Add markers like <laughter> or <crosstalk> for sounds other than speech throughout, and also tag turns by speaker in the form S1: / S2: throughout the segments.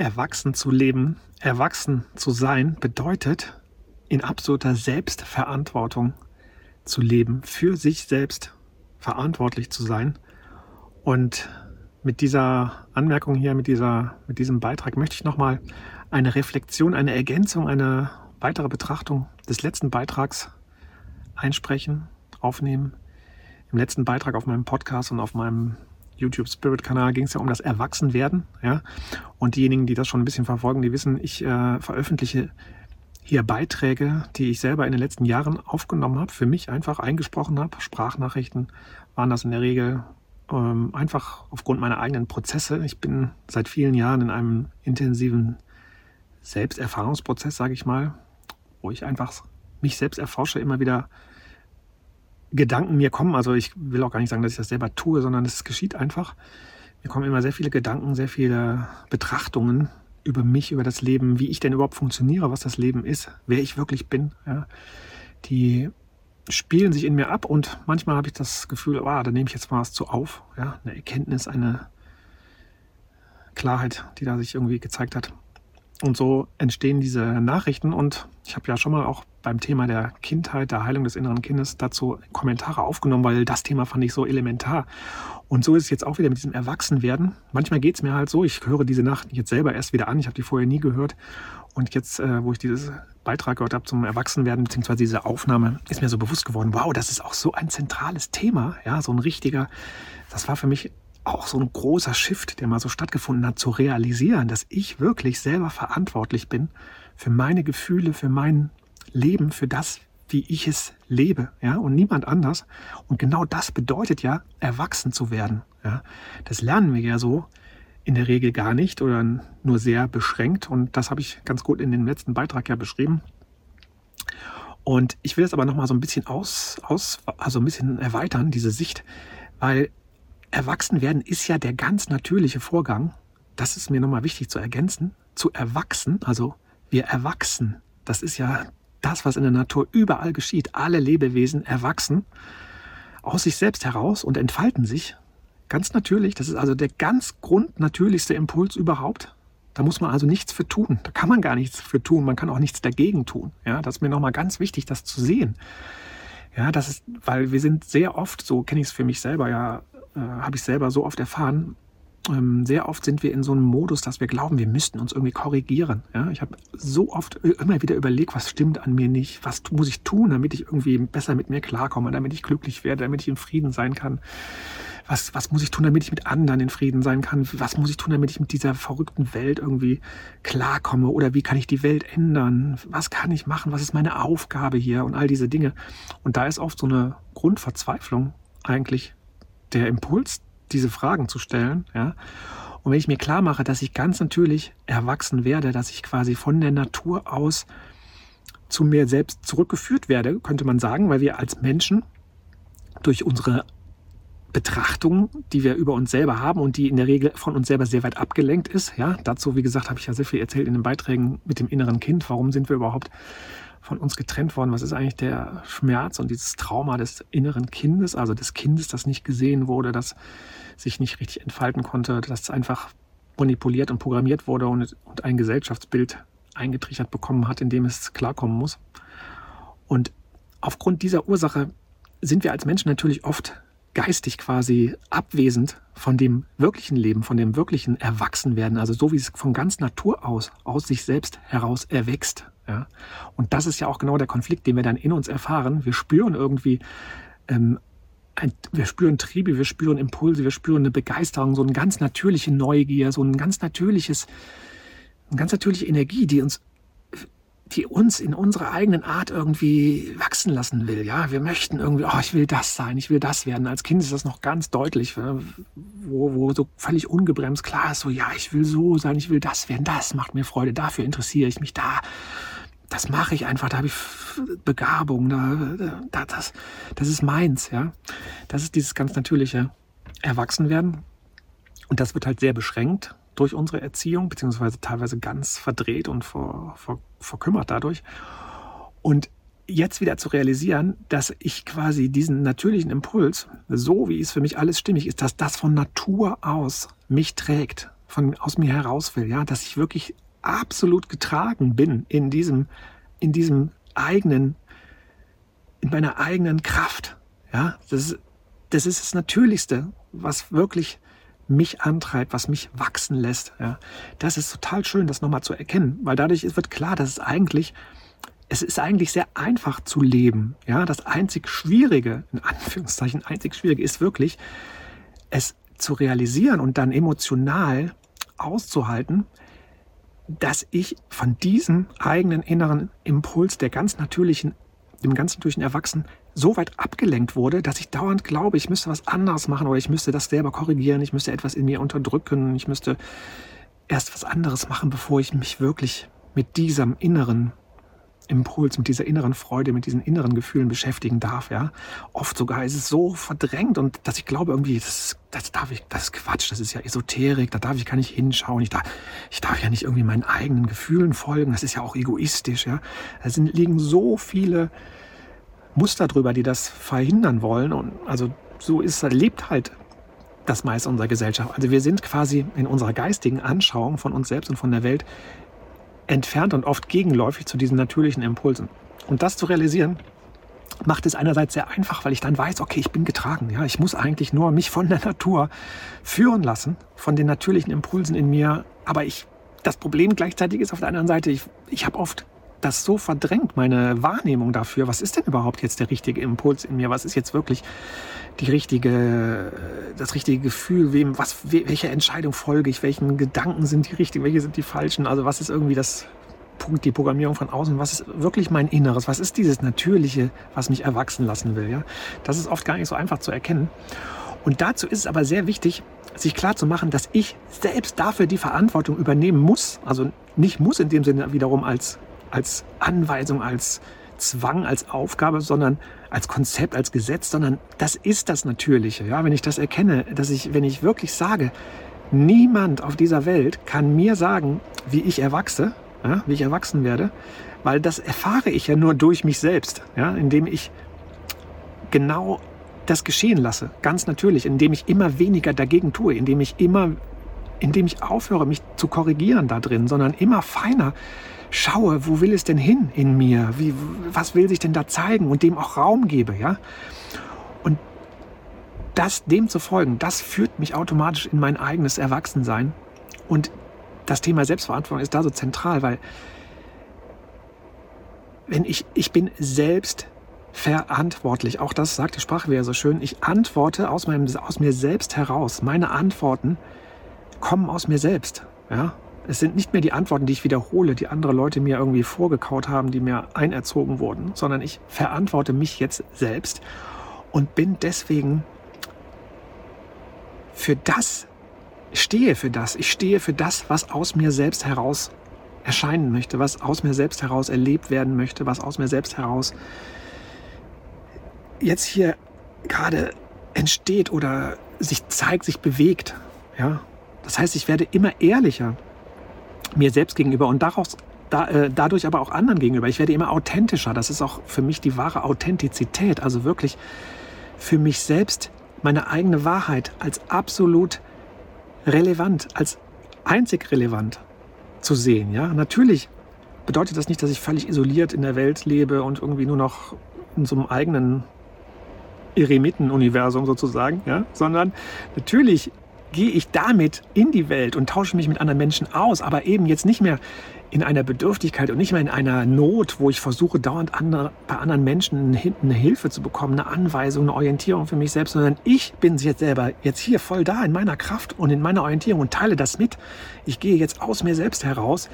S1: erwachsen zu leben, erwachsen zu sein, bedeutet in absoluter Selbstverantwortung zu leben, für sich selbst verantwortlich zu sein. Und mit dieser Anmerkung hier, mit, dieser, mit diesem Beitrag möchte ich nochmal eine Reflexion, eine Ergänzung, eine weitere Betrachtung des letzten Beitrags einsprechen, aufnehmen. Im letzten Beitrag auf meinem Podcast und auf meinem YouTube Spirit Kanal ging es ja um das Erwachsenwerden. Ja? Und diejenigen, die das schon ein bisschen verfolgen, die wissen, ich äh, veröffentliche hier Beiträge, die ich selber in den letzten Jahren aufgenommen habe, für mich einfach eingesprochen habe. Sprachnachrichten waren das in der Regel ähm, einfach aufgrund meiner eigenen Prozesse. Ich bin seit vielen Jahren in einem intensiven Selbsterfahrungsprozess, sage ich mal, wo ich einfach mich selbst erforsche, immer wieder Gedanken mir kommen. Also ich will auch gar nicht sagen, dass ich das selber tue, sondern es geschieht einfach. Mir kommen immer sehr viele Gedanken, sehr viele Betrachtungen über mich, über das Leben, wie ich denn überhaupt funktioniere, was das Leben ist, wer ich wirklich bin. Ja. Die spielen sich in mir ab und manchmal habe ich das Gefühl, oh, da nehme ich jetzt mal was zu auf. Ja. Eine Erkenntnis, eine Klarheit, die da sich irgendwie gezeigt hat. Und so entstehen diese Nachrichten und ich habe ja schon mal auch beim Thema der Kindheit, der Heilung des inneren Kindes dazu Kommentare aufgenommen, weil das Thema fand ich so elementar. Und so ist es jetzt auch wieder mit diesem Erwachsenwerden. Manchmal geht es mir halt so, ich höre diese Nacht jetzt selber erst wieder an, ich habe die vorher nie gehört. Und jetzt, äh, wo ich dieses Beitrag gehört habe zum Erwachsenwerden, beziehungsweise diese Aufnahme, ist mir so bewusst geworden, wow, das ist auch so ein zentrales Thema, ja, so ein richtiger, das war für mich auch so ein großer Shift, der mal so stattgefunden hat, zu realisieren, dass ich wirklich selber verantwortlich bin für meine Gefühle, für mein Leben, für das, wie ich es lebe, ja, und niemand anders. Und genau das bedeutet ja, erwachsen zu werden. Ja. Das lernen wir ja so in der Regel gar nicht oder nur sehr beschränkt. Und das habe ich ganz gut in dem letzten Beitrag ja beschrieben. Und ich will es aber nochmal so ein bisschen aus, aus, also ein bisschen erweitern, diese Sicht, weil erwachsen werden ist ja der ganz natürliche Vorgang. Das ist mir nochmal wichtig zu ergänzen. Zu erwachsen, also wir erwachsen. Das ist ja das, was in der Natur überall geschieht. Alle Lebewesen erwachsen aus sich selbst heraus und entfalten sich. Ganz natürlich. Das ist also der ganz grundnatürlichste Impuls überhaupt. Da muss man also nichts für tun. Da kann man gar nichts für tun. Man kann auch nichts dagegen tun. Ja, das ist mir nochmal ganz wichtig, das zu sehen. Ja, das ist, weil wir sind sehr oft, so kenne ich es für mich selber ja, äh, habe ich selber so oft erfahren, ähm, sehr oft sind wir in so einem Modus, dass wir glauben, wir müssten uns irgendwie korrigieren. Ja? Ich habe so oft immer wieder überlegt, was stimmt an mir nicht, was muss ich tun, damit ich irgendwie besser mit mir klarkomme, damit ich glücklich werde, damit ich in Frieden sein kann. Was, was muss ich tun, damit ich mit anderen in Frieden sein kann? Was muss ich tun, damit ich mit dieser verrückten Welt irgendwie klarkomme? Oder wie kann ich die Welt ändern? Was kann ich machen? Was ist meine Aufgabe hier? Und all diese Dinge. Und da ist oft so eine Grundverzweiflung eigentlich der Impuls, diese Fragen zu stellen. Ja? Und wenn ich mir klar mache, dass ich ganz natürlich erwachsen werde, dass ich quasi von der Natur aus zu mir selbst zurückgeführt werde, könnte man sagen, weil wir als Menschen durch unsere Betrachtung, die wir über uns selber haben und die in der Regel von uns selber sehr weit abgelenkt ist. Ja, dazu, wie gesagt, habe ich ja sehr viel erzählt in den Beiträgen mit dem inneren Kind. Warum sind wir überhaupt von uns getrennt worden? Was ist eigentlich der Schmerz und dieses Trauma des inneren Kindes, also des Kindes, das nicht gesehen wurde, das sich nicht richtig entfalten konnte, das einfach manipuliert und programmiert wurde und, und ein Gesellschaftsbild eingetrichtert bekommen hat, in dem es klarkommen muss. Und aufgrund dieser Ursache sind wir als Menschen natürlich oft geistig quasi abwesend von dem wirklichen Leben, von dem wirklichen Erwachsenwerden, also so wie es von ganz Natur aus, aus sich selbst heraus erwächst. Ja? Und das ist ja auch genau der Konflikt, den wir dann in uns erfahren. Wir spüren irgendwie, ähm, ein, wir spüren Triebe, wir spüren Impulse, wir spüren eine Begeisterung, so eine ganz natürliche Neugier, so ein ganz natürliches, eine ganz natürliche Energie, die uns die uns in unserer eigenen Art irgendwie wachsen lassen will. Ja, wir möchten irgendwie, oh, ich will das sein, ich will das werden. Als Kind ist das noch ganz deutlich, wo, wo so völlig ungebremst klar ist, so, ja, ich will so sein, ich will das werden, das macht mir Freude, dafür interessiere ich mich, da das mache ich einfach, da habe ich Begabung, da, da, das, das ist meins, ja. Das ist dieses ganz natürliche Erwachsenwerden. Und das wird halt sehr beschränkt durch unsere Erziehung, beziehungsweise teilweise ganz verdreht und ver, ver, verkümmert dadurch. Und jetzt wieder zu realisieren, dass ich quasi diesen natürlichen Impuls, so wie es für mich alles stimmig ist, dass das von Natur aus mich trägt, von, aus mir heraus will, ja, dass ich wirklich absolut getragen bin in diesem, in diesem eigenen, in meiner eigenen Kraft. Ja, das, das ist das Natürlichste, was wirklich mich antreibt, was mich wachsen lässt. Ja, das ist total schön, das nochmal zu erkennen, weil dadurch wird klar, dass es eigentlich, es ist eigentlich sehr einfach zu leben. Ja, das einzig Schwierige, in Anführungszeichen einzig Schwierige, ist wirklich, es zu realisieren und dann emotional auszuhalten, dass ich von diesem eigenen inneren Impuls der ganz natürlichen, dem ganz natürlichen Erwachsenen so weit abgelenkt wurde, dass ich dauernd glaube, ich müsste was anderes machen oder ich müsste das selber korrigieren, ich müsste etwas in mir unterdrücken, ich müsste erst was anderes machen, bevor ich mich wirklich mit diesem inneren Impuls, mit dieser inneren Freude, mit diesen inneren Gefühlen beschäftigen darf. Ja? Oft sogar ist es so verdrängt und dass ich glaube irgendwie, das, das darf ich, das ist Quatsch, das ist ja Esoterik, da darf ich gar nicht hinschauen, ich darf, ich darf ja nicht irgendwie meinen eigenen Gefühlen folgen, das ist ja auch egoistisch. Ja? Da liegen so viele Muster drüber, die das verhindern wollen und also so ist, lebt halt das meiste unserer Gesellschaft. Also wir sind quasi in unserer geistigen Anschauung von uns selbst und von der Welt entfernt und oft gegenläufig zu diesen natürlichen Impulsen. Und das zu realisieren, macht es einerseits sehr einfach, weil ich dann weiß, okay, ich bin getragen. Ja, ich muss eigentlich nur mich von der <laughs> Natur führen lassen, von den natürlichen Impulsen in mir. Aber ich, das Problem gleichzeitig ist auf der anderen Seite, ich, ich habe oft das so verdrängt, meine Wahrnehmung dafür, was ist denn überhaupt jetzt der richtige Impuls in mir, was ist jetzt wirklich die richtige, das richtige Gefühl, wem, was, welche Entscheidung folge ich, welchen Gedanken sind die richtigen, welche sind die falschen, also was ist irgendwie das Punkt, die Programmierung von außen, was ist wirklich mein Inneres, was ist dieses Natürliche, was mich erwachsen lassen will, ja? Das ist oft gar nicht so einfach zu erkennen. Und dazu ist es aber sehr wichtig, sich klar zu machen, dass ich selbst dafür die Verantwortung übernehmen muss. Also nicht muss in dem Sinne wiederum als als Anweisung, als Zwang, als Aufgabe, sondern als Konzept, als Gesetz, sondern das ist das Natürliche. Ja, wenn ich das erkenne, dass ich, wenn ich wirklich sage, niemand auf dieser Welt kann mir sagen, wie ich erwachse, ja, wie ich erwachsen werde, weil das erfahre ich ja nur durch mich selbst, ja, indem ich genau das geschehen lasse, ganz natürlich, indem ich immer weniger dagegen tue, indem ich immer, indem ich aufhöre, mich zu korrigieren da drin, sondern immer feiner schaue, wo will es denn hin in mir? Wie, was will sich denn da zeigen und dem auch Raum gebe, ja? Und das, dem zu folgen, das führt mich automatisch in mein eigenes Erwachsensein. Und das Thema Selbstverantwortung ist da so zentral, weil wenn ich, ich bin selbst verantwortlich, auch das sagt die Sprache wieder so schön, ich antworte aus, meinem, aus mir selbst heraus. Meine Antworten kommen aus mir selbst. Ja? Es sind nicht mehr die Antworten, die ich wiederhole, die andere Leute mir irgendwie vorgekaut haben, die mir einerzogen wurden, sondern ich verantworte mich jetzt selbst und bin deswegen für das, stehe für das. Ich stehe für das, was aus mir selbst heraus erscheinen möchte, was aus mir selbst heraus erlebt werden möchte, was aus mir selbst heraus jetzt hier gerade entsteht oder sich zeigt, sich bewegt. Ja? Das heißt, ich werde immer ehrlicher mir selbst gegenüber und daraus, da, äh, dadurch aber auch anderen gegenüber. Ich werde immer authentischer. Das ist auch für mich die wahre Authentizität. Also wirklich für mich selbst meine eigene Wahrheit als absolut relevant, als einzig relevant zu sehen. Ja, natürlich bedeutet das nicht, dass ich völlig isoliert in der Welt lebe und irgendwie nur noch in so einem eigenen Eremiten-Universum sozusagen, ja, sondern natürlich gehe ich damit in die Welt und tausche mich mit anderen Menschen aus, aber eben jetzt nicht mehr in einer Bedürftigkeit und nicht mehr in einer Not, wo ich versuche, dauernd andere, bei anderen Menschen eine Hilfe zu bekommen, eine Anweisung, eine Orientierung für mich selbst, sondern ich bin jetzt selber jetzt hier voll da in meiner Kraft und in meiner Orientierung und teile das mit. Ich gehe jetzt aus mir selbst heraus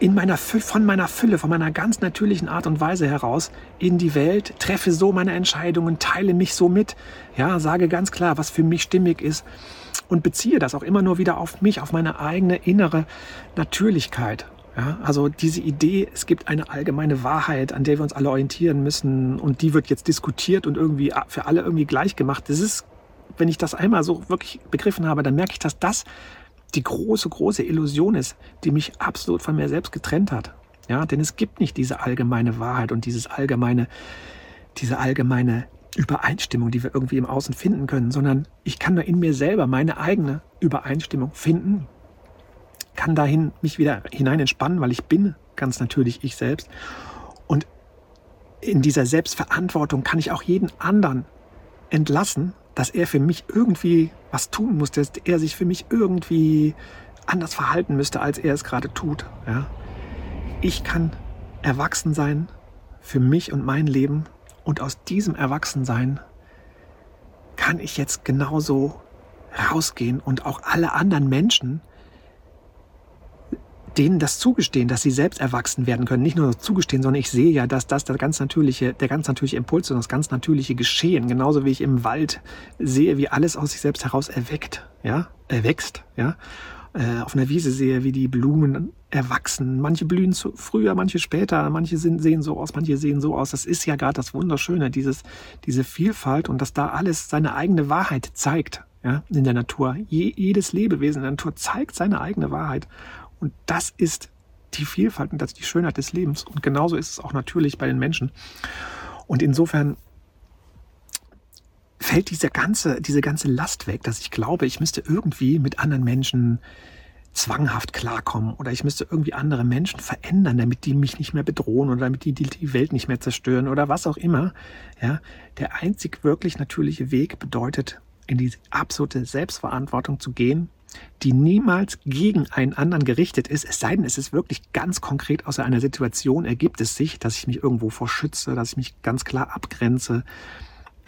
S1: in meiner, von meiner Fülle, von meiner ganz natürlichen Art und Weise heraus in die Welt, treffe so meine Entscheidungen, teile mich so mit, ja, sage ganz klar, was für mich stimmig ist und beziehe das auch immer nur wieder auf mich, auf meine eigene innere Natürlichkeit. Ja, also diese Idee, es gibt eine allgemeine Wahrheit, an der wir uns alle orientieren müssen und die wird jetzt diskutiert und irgendwie für alle irgendwie gleich gemacht. Das ist, wenn ich das einmal so wirklich begriffen habe, dann merke ich, dass das die große, große Illusion ist, die mich absolut von mir selbst getrennt hat. Ja, denn es gibt nicht diese allgemeine Wahrheit und dieses allgemeine, diese allgemeine Übereinstimmung, die wir irgendwie im Außen finden können, sondern ich kann nur in mir selber meine eigene Übereinstimmung finden, kann dahin mich wieder hinein entspannen, weil ich bin ganz natürlich ich selbst. Und in dieser Selbstverantwortung kann ich auch jeden anderen entlassen, dass er für mich irgendwie was tun muss, dass er sich für mich irgendwie anders verhalten müsste, als er es gerade tut. Ja? Ich kann erwachsen sein für mich und mein Leben und aus diesem Erwachsensein kann ich jetzt genauso rausgehen und auch alle anderen Menschen, denen das zugestehen, dass sie selbst erwachsen werden können. Nicht nur zugestehen, sondern ich sehe ja, dass das der ganz natürliche, der ganz natürliche Impuls und das ganz natürliche Geschehen, genauso wie ich im Wald sehe, wie alles aus sich selbst heraus erweckt, ja, erwächst, ja, äh, auf einer Wiese sehe, wie die Blumen erwachsen. Manche blühen zu, früher, manche später, manche sind, sehen so aus, manche sehen so aus. Das ist ja gerade das Wunderschöne, dieses, diese Vielfalt und dass da alles seine eigene Wahrheit zeigt, ja, in der Natur. Je, jedes Lebewesen in der Natur zeigt seine eigene Wahrheit. Und das ist die Vielfalt und das ist die Schönheit des Lebens. Und genauso ist es auch natürlich bei den Menschen. Und insofern fällt diese ganze, diese ganze Last weg, dass ich glaube, ich müsste irgendwie mit anderen Menschen zwanghaft klarkommen oder ich müsste irgendwie andere Menschen verändern, damit die mich nicht mehr bedrohen oder damit die die Welt nicht mehr zerstören oder was auch immer. Ja, der einzig wirklich natürliche Weg bedeutet, in die absolute Selbstverantwortung zu gehen die niemals gegen einen anderen gerichtet ist, es sei denn, es ist wirklich ganz konkret aus einer Situation ergibt es sich, dass ich mich irgendwo vorschütze, dass ich mich ganz klar abgrenze.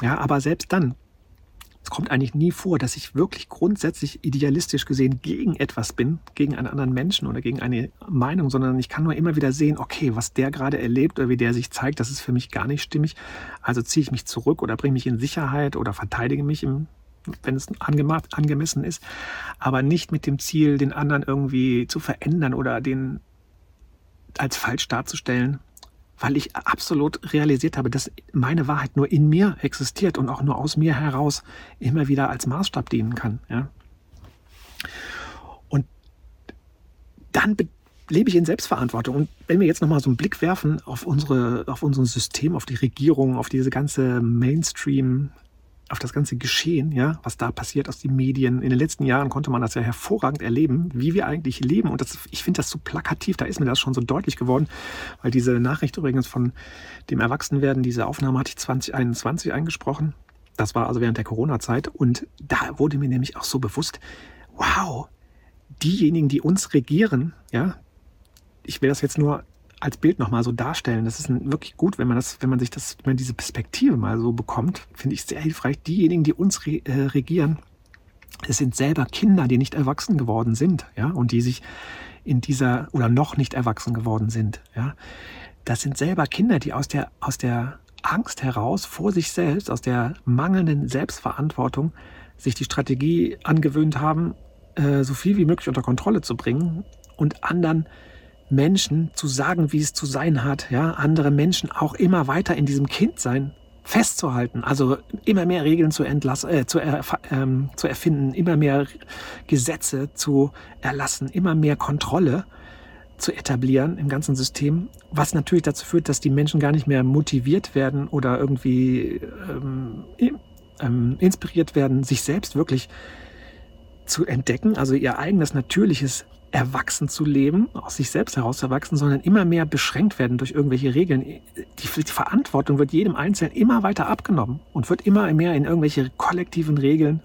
S1: Ja, aber selbst dann, es kommt eigentlich nie vor, dass ich wirklich grundsätzlich idealistisch gesehen gegen etwas bin, gegen einen anderen Menschen oder gegen eine Meinung, sondern ich kann nur immer wieder sehen, okay, was der gerade erlebt oder wie der sich zeigt, das ist für mich gar nicht stimmig. Also ziehe ich mich zurück oder bringe mich in Sicherheit oder verteidige mich im wenn es angemessen ist, aber nicht mit dem Ziel, den anderen irgendwie zu verändern oder den als falsch darzustellen, weil ich absolut realisiert habe, dass meine Wahrheit nur in mir existiert und auch nur aus mir heraus immer wieder als Maßstab dienen kann. Ja? Und dann lebe ich in Selbstverantwortung. Und wenn wir jetzt nochmal so einen Blick werfen auf unsere, auf unser System, auf die Regierung, auf diese ganze Mainstream auf das ganze Geschehen, ja, was da passiert aus den Medien. In den letzten Jahren konnte man das ja hervorragend erleben, wie wir eigentlich leben. Und das, ich finde das so plakativ, da ist mir das schon so deutlich geworden, weil diese Nachricht übrigens von dem Erwachsenwerden, diese Aufnahme hatte ich 2021 eingesprochen. Das war also während der Corona-Zeit. Und da wurde mir nämlich auch so bewusst, wow, diejenigen, die uns regieren, ja, ich will das jetzt nur als Bild nochmal so darstellen. Das ist wirklich gut, wenn man das, wenn man sich das, wenn man diese Perspektive mal so bekommt, finde ich sehr hilfreich. Diejenigen, die uns re, äh, regieren, es sind selber Kinder, die nicht erwachsen geworden sind, ja, und die sich in dieser oder noch nicht erwachsen geworden sind, ja. Das sind selber Kinder, die aus der, aus der Angst heraus vor sich selbst, aus der mangelnden Selbstverantwortung sich die Strategie angewöhnt haben, äh, so viel wie möglich unter Kontrolle zu bringen und anderen Menschen zu sagen, wie es zu sein hat, ja, andere Menschen auch immer weiter in diesem Kindsein festzuhalten, also immer mehr Regeln zu, entlassen, äh, zu, er, ähm, zu erfinden, immer mehr Gesetze zu erlassen, immer mehr Kontrolle zu etablieren im ganzen System, was natürlich dazu führt, dass die Menschen gar nicht mehr motiviert werden oder irgendwie ähm, ähm, inspiriert werden, sich selbst wirklich zu entdecken, also ihr eigenes natürliches erwachsen zu leben, aus sich selbst heraus zu erwachsen, sondern immer mehr beschränkt werden durch irgendwelche Regeln. Die, die, Verantwortung wird jedem Einzelnen immer weiter abgenommen und wird immer mehr in irgendwelche kollektiven Regeln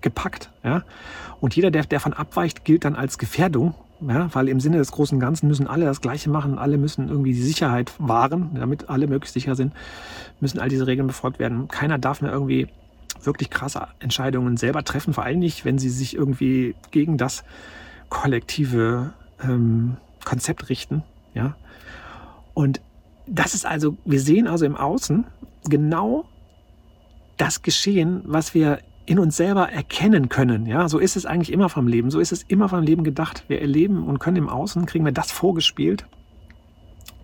S1: gepackt. Ja? Und jeder, der davon abweicht, gilt dann als Gefährdung, ja? weil im Sinne des großen Ganzen müssen alle das Gleiche machen, alle müssen irgendwie die Sicherheit wahren, damit alle möglichst sicher sind, müssen all diese Regeln befolgt werden. Keiner darf mehr irgendwie wirklich krasse Entscheidungen selber treffen, vor allem nicht, wenn sie sich irgendwie gegen das kollektive ähm, Konzept richten. Ja? Und das ist also, wir sehen also im Außen genau das Geschehen, was wir in uns selber erkennen können. Ja, so ist es eigentlich immer vom Leben. So ist es immer vom Leben gedacht. Wir erleben und können im Außen, kriegen wir das vorgespielt,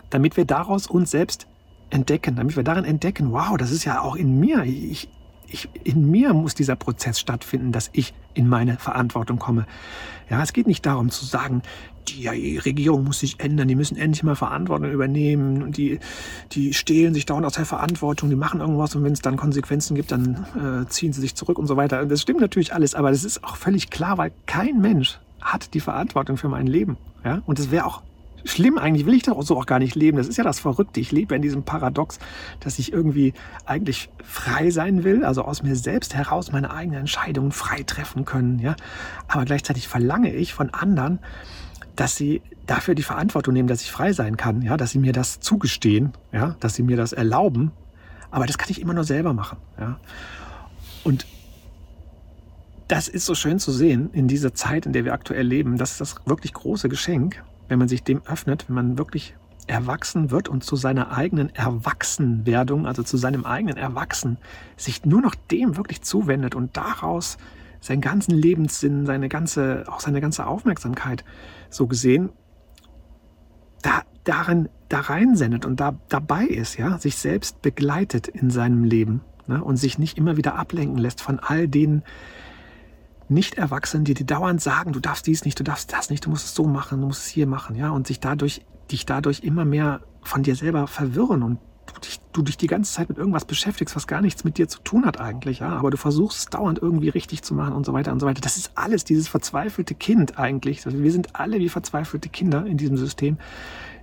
S1: damit wir daraus uns selbst entdecken, damit wir darin entdecken, wow, das ist ja auch in mir. Ich, ich, in mir muss dieser Prozess stattfinden, dass ich in meine Verantwortung komme. Ja, es geht nicht darum zu sagen, die Regierung muss sich ändern, die müssen endlich mal Verantwortung übernehmen und die, die stehlen sich dauernd aus der Verantwortung, die machen irgendwas und wenn es dann Konsequenzen gibt, dann äh, ziehen sie sich zurück und so weiter. Das stimmt natürlich alles, aber das ist auch völlig klar, weil kein Mensch hat die Verantwortung für mein Leben. Ja? Und es wäre auch schlimm eigentlich, will ich doch so auch gar nicht leben. Das ist ja das Verrückte. Ich lebe in diesem Paradox, dass ich irgendwie eigentlich frei sein will, also aus mir selbst heraus meine eigenen Entscheidungen frei treffen können. Ja? Aber gleichzeitig verlange ich von anderen, dass sie dafür die Verantwortung nehmen, dass ich frei sein kann, ja, dass sie mir das zugestehen, ja, dass sie mir das erlauben. Aber das kann ich immer nur selber machen, ja. Und das ist so schön zu sehen in dieser Zeit, in der wir aktuell leben. Das ist das wirklich große Geschenk, wenn man sich dem öffnet, wenn man wirklich erwachsen wird und zu seiner eigenen Erwachsenwerdung, also zu seinem eigenen Erwachsen, sich nur noch dem wirklich zuwendet und daraus seinen ganzen Lebenssinn, seine ganze, auch seine ganze Aufmerksamkeit so gesehen, da, darin, da reinsendet und da dabei ist, ja, sich selbst begleitet in seinem Leben ne, und sich nicht immer wieder ablenken lässt von all den Nicht-Erwachsenen, die dir dauernd sagen, du darfst dies nicht, du darfst das nicht, du musst es so machen, du musst es hier machen, ja, und sich dadurch, dich dadurch immer mehr von dir selber verwirren und du dich, du dich die ganze Zeit mit irgendwas beschäftigst, was gar nichts mit dir zu tun hat eigentlich, ja, aber du versuchst es dauernd irgendwie richtig zu machen und so weiter und so weiter. Das ist alles dieses verzweifelte Kind eigentlich. Also wir sind alle wie verzweifelte Kinder in diesem System,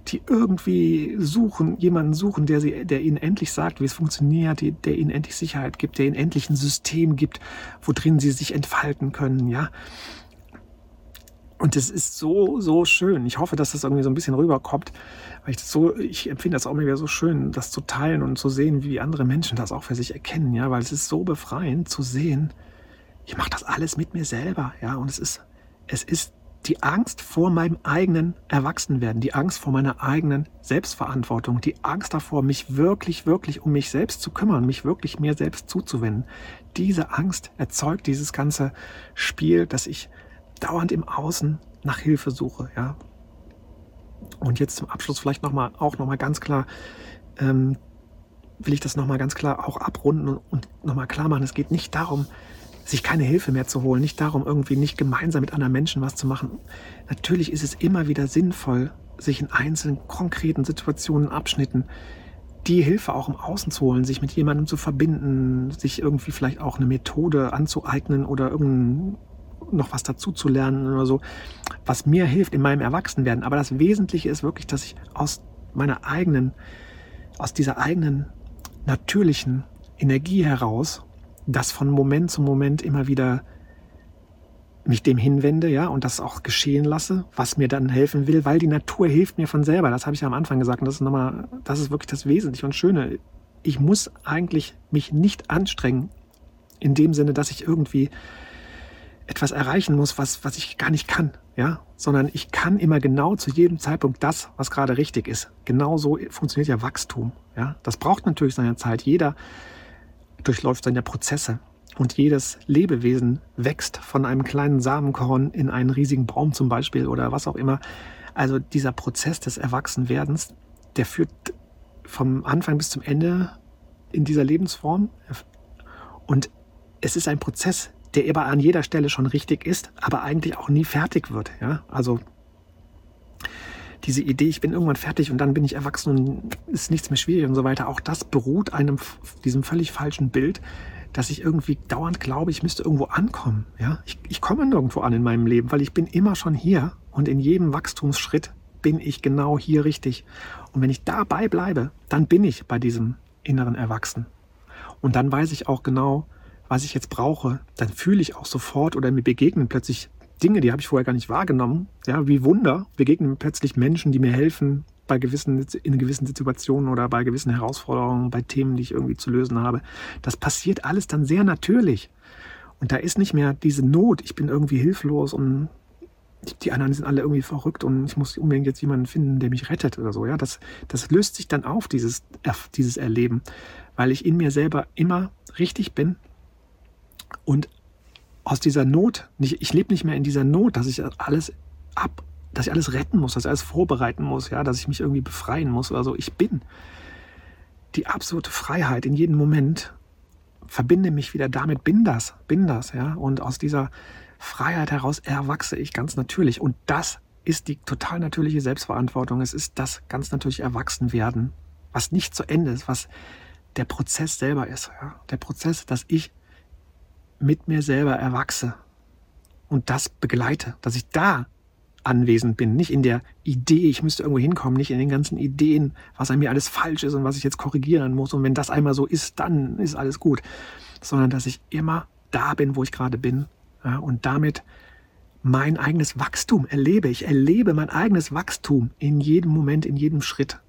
S1: die irgendwie suchen, jemanden suchen, der, sie, der ihnen endlich sagt, wie es funktioniert, der ihnen endlich Sicherheit gibt, der ihnen endlich ein System gibt, wo drin sie sich entfalten können, ja. Und das ist so, so schön. Ich hoffe, dass das irgendwie so ein bisschen rüberkommt, weil ich das so, ich empfinde das auch immer wieder so schön, das zu teilen und zu sehen, wie andere Menschen das auch für sich erkennen, ja, weil es ist so befreiend zu sehen, ich mache das alles mit mir selber, ja, und es ist, es ist die Angst vor meinem eigenen Erwachsenwerden, die Angst vor meiner eigenen Selbstverantwortung, die Angst davor, mich wirklich, wirklich um mich selbst zu kümmern, mich wirklich mir selbst zuzuwenden. Diese Angst erzeugt dieses ganze Spiel, dass ich dauernd im Außen nach Hilfe suche. Ja? Und jetzt zum Abschluss vielleicht noch mal, auch nochmal ganz klar, ähm, will ich das nochmal ganz klar auch abrunden und, und nochmal klar machen, es geht nicht darum, sich keine Hilfe mehr zu holen, nicht darum, irgendwie nicht gemeinsam mit anderen Menschen was zu machen. Natürlich ist es immer wieder sinnvoll, sich in einzelnen konkreten Situationen, Abschnitten die Hilfe auch im Außen zu holen, sich mit jemandem zu verbinden, sich irgendwie vielleicht auch eine Methode anzueignen oder irgendein noch was dazu zu lernen oder so, was mir hilft in meinem Erwachsenwerden. Aber das Wesentliche ist wirklich, dass ich aus meiner eigenen, aus dieser eigenen natürlichen Energie heraus, das von Moment zu Moment immer wieder mich dem hinwende, ja, und das auch geschehen lasse, was mir dann helfen will, weil die Natur hilft mir von selber. Das habe ich ja am Anfang gesagt. Und das ist nochmal, das ist wirklich das Wesentliche und Schöne. Ich muss eigentlich mich nicht anstrengen, in dem Sinne, dass ich irgendwie etwas erreichen muss, was, was ich gar nicht kann, ja, sondern ich kann immer genau zu jedem Zeitpunkt das, was gerade richtig ist. Genauso funktioniert ja Wachstum, ja. Das braucht natürlich seine Zeit. Jeder durchläuft seine Prozesse und jedes Lebewesen wächst von einem kleinen Samenkorn in einen riesigen Baum zum Beispiel oder was auch immer. Also dieser Prozess des Erwachsenwerdens, der führt vom Anfang bis zum Ende in dieser Lebensform. Und es ist ein Prozess, der aber an jeder Stelle schon richtig ist, aber eigentlich auch nie fertig wird. Ja? Also diese Idee, ich bin irgendwann fertig und dann bin ich erwachsen und ist nichts mehr schwierig und so weiter, auch das beruht einem diesem völlig falschen Bild, dass ich irgendwie dauernd glaube, ich müsste irgendwo ankommen. Ja? Ich, ich komme nirgendwo an in meinem Leben, weil ich bin immer schon hier und in jedem Wachstumsschritt bin ich genau hier richtig. Und wenn ich dabei bleibe, dann bin ich bei diesem inneren Erwachsen. Und dann weiß ich auch genau, was ich jetzt brauche, dann fühle ich auch sofort oder mir begegnen plötzlich Dinge, die habe ich vorher gar nicht wahrgenommen. Ja, wie Wunder begegnen mir plötzlich Menschen, die mir helfen bei gewissen, in gewissen Situationen oder bei gewissen Herausforderungen, bei Themen, die ich irgendwie zu lösen habe. Das passiert alles dann sehr natürlich. Und da ist nicht mehr diese Not, ich bin irgendwie hilflos und die anderen sind alle irgendwie verrückt und ich muss unbedingt jetzt jemanden finden, der mich rettet oder so. Ja, das, das löst sich dann auf, dieses, dieses Erleben, weil ich in mir selber immer richtig bin und aus dieser Not, nicht, ich lebe nicht mehr in dieser Not, dass ich alles ab, dass ich alles retten muss, dass ich alles vorbereiten muss, ja, dass ich mich irgendwie befreien muss oder so. Ich bin die absolute Freiheit in jedem Moment, verbinde mich wieder damit, bin das, bin das, ja. Und aus dieser Freiheit heraus erwachse ich ganz natürlich. Und das ist die total natürliche Selbstverantwortung. Es ist das ganz natürliche Erwachsenwerden, was nicht zu Ende ist, was der Prozess selber ist. Ja? Der Prozess, dass ich mit mir selber erwachse und das begleite, dass ich da anwesend bin, nicht in der Idee, ich müsste irgendwo hinkommen, nicht in den ganzen Ideen, was an mir alles falsch ist und was ich jetzt korrigieren muss. Und wenn das einmal so ist, dann ist alles gut. Sondern dass ich immer da bin, wo ich gerade bin ja, und damit mein eigenes Wachstum erlebe. Ich erlebe mein eigenes Wachstum in jedem Moment, in jedem Schritt.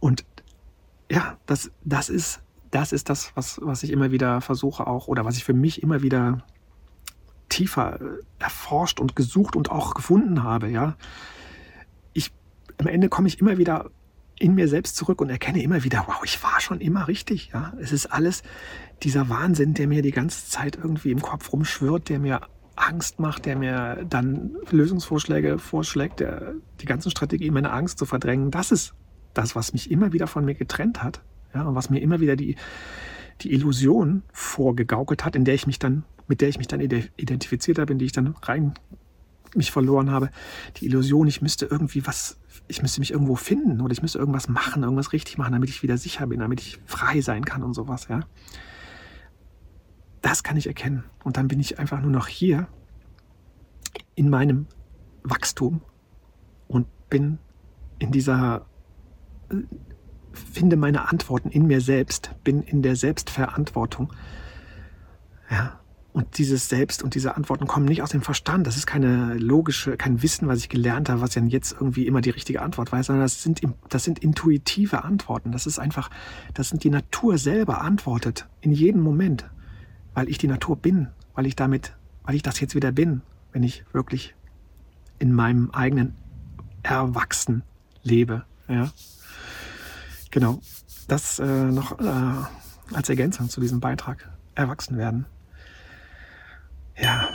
S1: Und ja, das, das ist, das ist das, was, was ich immer wieder versuche auch oder was ich für mich immer wieder tiefer äh, erforscht und gesucht und auch gefunden habe, ja. Ich, am Ende komme ich immer wieder in mir selbst zurück und erkenne immer wieder, wow, ich war schon immer richtig, ja. Es ist alles dieser Wahnsinn, der mir die ganze Zeit irgendwie im Kopf rumschwirrt, der mir Angst macht, der mir dann Lösungsvorschläge vorschlägt, der die ganzen Strategien, meine Angst zu verdrängen. Das ist das, was mich immer wieder von mir getrennt hat, ja, und was mir immer wieder die, die Illusion vorgegaukelt hat, in der ich mich dann, mit der ich mich dann identifiziert habe, in die ich dann rein mich verloren habe. Die Illusion, ich müsste irgendwie was, ich müsste mich irgendwo finden oder ich müsste irgendwas machen, irgendwas richtig machen, damit ich wieder sicher bin, damit ich frei sein kann und sowas, ja. Das kann ich erkennen. Und dann bin ich einfach nur noch hier in meinem Wachstum und bin in dieser finde meine Antworten in mir selbst, bin in der Selbstverantwortung. Ja, und dieses Selbst und diese Antworten kommen nicht aus dem Verstand. Das ist keine logische, kein Wissen, was ich gelernt habe, was ja jetzt irgendwie immer die richtige Antwort weiß, sondern das sind, das sind intuitive Antworten. Das ist einfach, das sind die Natur selber antwortet in jedem Moment, weil ich die Natur bin, weil ich damit, weil ich das jetzt wieder bin, wenn ich wirklich in meinem eigenen Erwachsen lebe. Ja. Genau. Das äh, noch äh, als Ergänzung zu diesem Beitrag. Erwachsen werden. Ja.